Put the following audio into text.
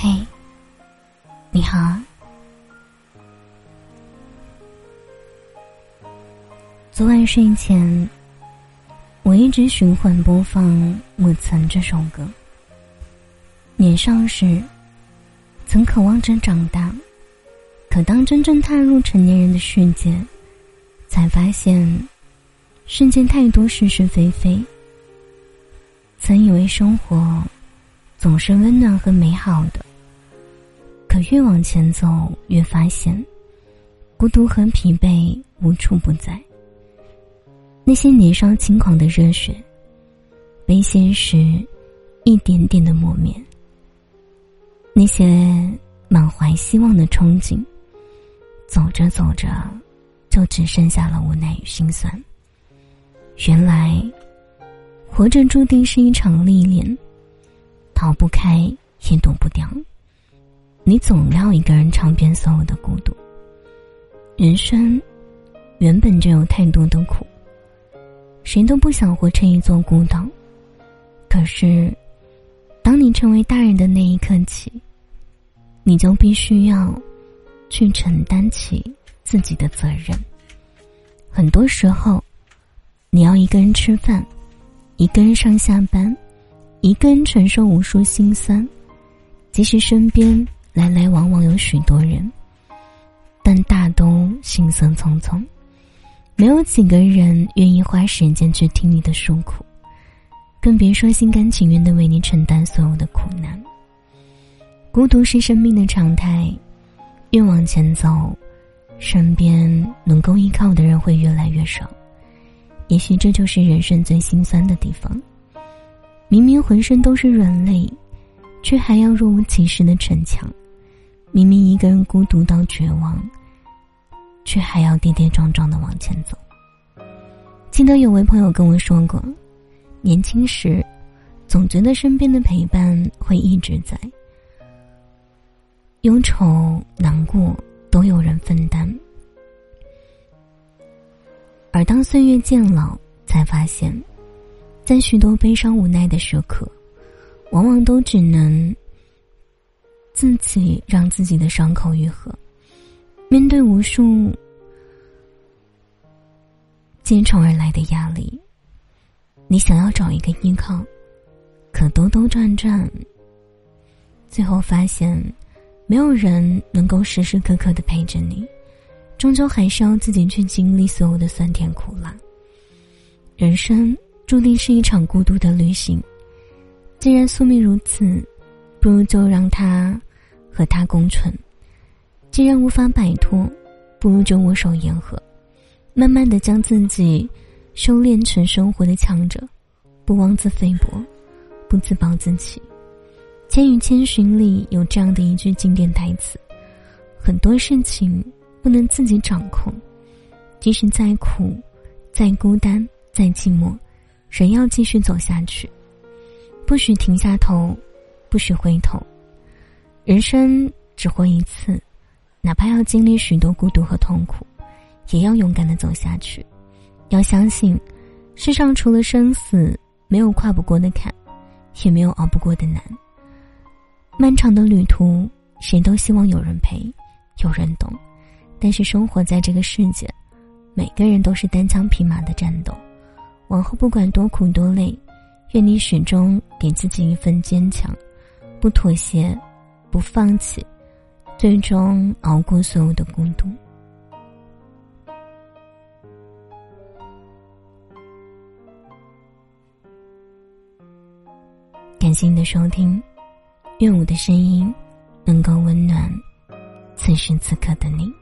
嘿，你好。昨晚睡前，我一直循环播放《我曾》这首歌。年少时，曾渴望着长大，可当真正踏入成年人的世界，才发现世间太多是是非非。曾以为生活总是温暖和美好的，越往前走，越发现孤独和疲惫无处不在。那些年少轻狂的热血，被现实一点点的磨灭；那些满怀希望的憧憬，走着走着，就只剩下了无奈与心酸。原来，活着注定是一场历练，逃不开也躲不掉。你总要一个人尝遍所有的孤独。人生原本就有太多的苦。谁都不想活成一座孤岛，可是，当你成为大人的那一刻起，你就必须要去承担起自己的责任。很多时候，你要一个人吃饭，一个人上下班，一个人承受无数心酸，即使身边来来往往有许多人，但大都行色匆匆。没有几个人愿意花时间去听你的诉苦，更别说心甘情愿的为你承担所有的苦难。孤独是生命的常态，越往前走，身边能够依靠的人会越来越少。也许这就是人生最心酸的地方。明明浑身都是软肋，却还要若无其事的逞强；明明一个人孤独到绝望。却还要跌跌撞撞的往前走。记得有位朋友跟我说过，年轻时总觉得身边的陪伴会一直在，忧愁难过都有人分担。而当岁月渐老，才发现，在许多悲伤无奈的时刻，往往都只能自己让自己的伤口愈合。面对无数接踵而来的压力，你想要找一个依靠，可兜兜转转，最后发现没有人能够时时刻刻的陪着你，终究还是要自己去经历所有的酸甜苦辣。人生注定是一场孤独的旅行，既然宿命如此，不如就让他和他共存。既然无法摆脱，不如就握手言和，慢慢的将自己修炼成生活的强者，不妄自菲薄，不自暴自弃。《千与千寻》里有这样的一句经典台词：很多事情不能自己掌控，即使再苦、再孤单、再寂寞，仍要继续走下去，不许停下头，不许回头。人生只活一次。哪怕要经历许多孤独和痛苦，也要勇敢的走下去。要相信，世上除了生死，没有跨不过的坎，也没有熬不过的难。漫长的旅途，谁都希望有人陪，有人懂。但是生活在这个世界，每个人都是单枪匹马的战斗。往后不管多苦多累，愿你始终给自己一份坚强，不妥协，不放弃。最终熬过所有的孤独。感谢你的收听，愿我的声音能够温暖此时此刻的你。